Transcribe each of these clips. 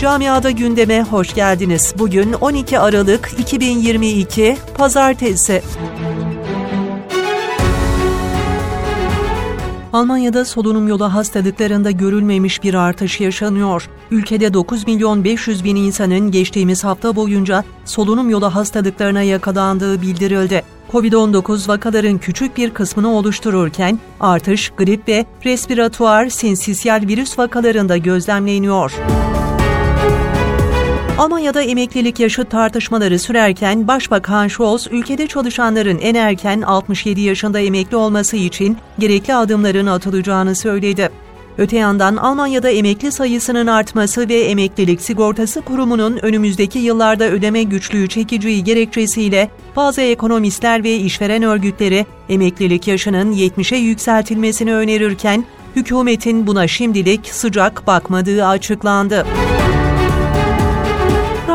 Camiada gündeme hoş geldiniz. Bugün 12 Aralık 2022 Pazartesi. Almanya'da solunum yolu hastalıklarında görülmemiş bir artış yaşanıyor. Ülkede 9 milyon 500 bin insanın geçtiğimiz hafta boyunca solunum yolu hastalıklarına yakalandığı bildirildi. Covid-19 vakaların küçük bir kısmını oluştururken artış grip ve respiratuar sinsisiyal virüs vakalarında gözlemleniyor. Almanya'da emeklilik yaşı tartışmaları sürerken Başbakan Scholz, ülkede çalışanların en erken 67 yaşında emekli olması için gerekli adımların atılacağını söyledi. Öte yandan Almanya'da emekli sayısının artması ve Emeklilik Sigortası Kurumu'nun önümüzdeki yıllarda ödeme güçlüğü çekeceği gerekçesiyle bazı ekonomistler ve işveren örgütleri emeklilik yaşının 70'e yükseltilmesini önerirken hükümetin buna şimdilik sıcak bakmadığı açıklandı.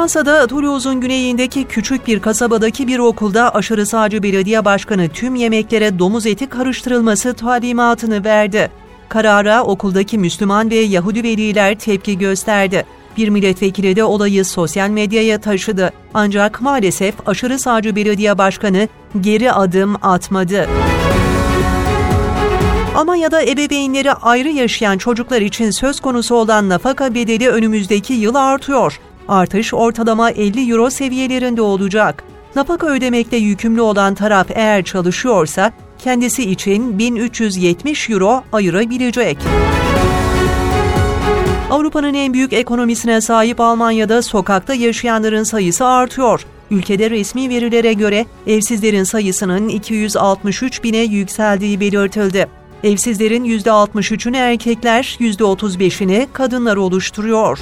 Fransa'da Toulouse'un güneyindeki küçük bir kasabadaki bir okulda aşırı sağcı belediye başkanı tüm yemeklere domuz eti karıştırılması talimatını verdi. Karara okuldaki Müslüman ve Yahudi veliler tepki gösterdi. Bir milletvekili de olayı sosyal medyaya taşıdı. Ancak maalesef aşırı sağcı belediye başkanı geri adım atmadı. Almanya'da ebeveynleri ayrı yaşayan çocuklar için söz konusu olan nafaka bedeli önümüzdeki yıl artıyor. Artış ortalama 50 euro seviyelerinde olacak. Nafaka ödemekle yükümlü olan taraf eğer çalışıyorsa kendisi için 1370 euro ayırabilecek. Avrupa'nın en büyük ekonomisine sahip Almanya'da sokakta yaşayanların sayısı artıyor. Ülkede resmi verilere göre evsizlerin sayısının 263 bine yükseldiği belirtildi. Evsizlerin %63'ünü erkekler, %35'ini kadınlar oluşturuyor.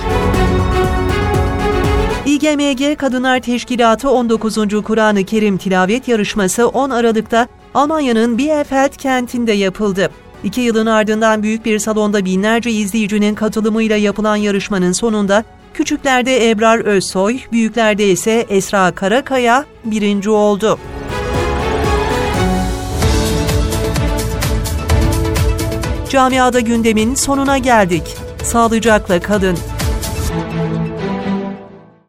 İGMG Kadınlar Teşkilatı 19. Kur'an-ı Kerim tilavet yarışması 10 Aralık'ta Almanya'nın Bielefeld kentinde yapıldı. İki yılın ardından büyük bir salonda binlerce izleyicinin katılımıyla yapılan yarışmanın sonunda küçüklerde Ebrar Özsoy, büyüklerde ise Esra Karakaya birinci oldu. Camiada gündemin sonuna geldik. Sağlıcakla kalın.